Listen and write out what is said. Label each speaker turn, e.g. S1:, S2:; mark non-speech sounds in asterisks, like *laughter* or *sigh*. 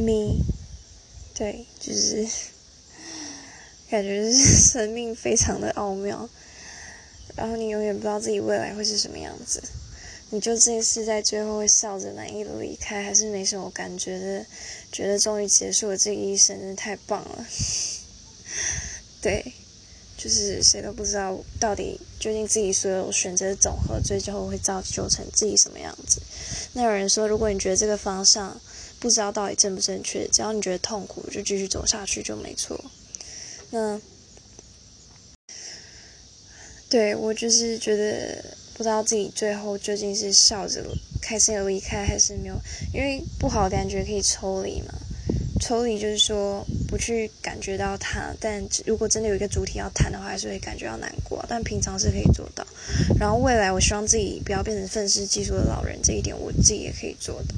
S1: me，对，就是感觉是 *laughs* 生命非常的奥妙，然后你永远不知道自己未来会是什么样子，你就这次在最后会笑着满意的离开，还是没什么感觉的，觉得终于结束了这个一生，真的太棒了，对。就是谁都不知道到底究竟自己所有选择的总和，最后会造就成自己什么样子。那有人说，如果你觉得这个方向不知道到底正不正确，只要你觉得痛苦，就继续走下去就没错。那对我就是觉得不知道自己最后究竟是笑着开心的离开，还是没有，因为不好的感觉可以抽离嘛。抽离就是说不去感觉到它，但如果真的有一个主体要谈的话，还是会感觉到难过。但平常是可以做到。然后未来，我希望自己不要变成愤世嫉俗的老人，这一点我自己也可以做到。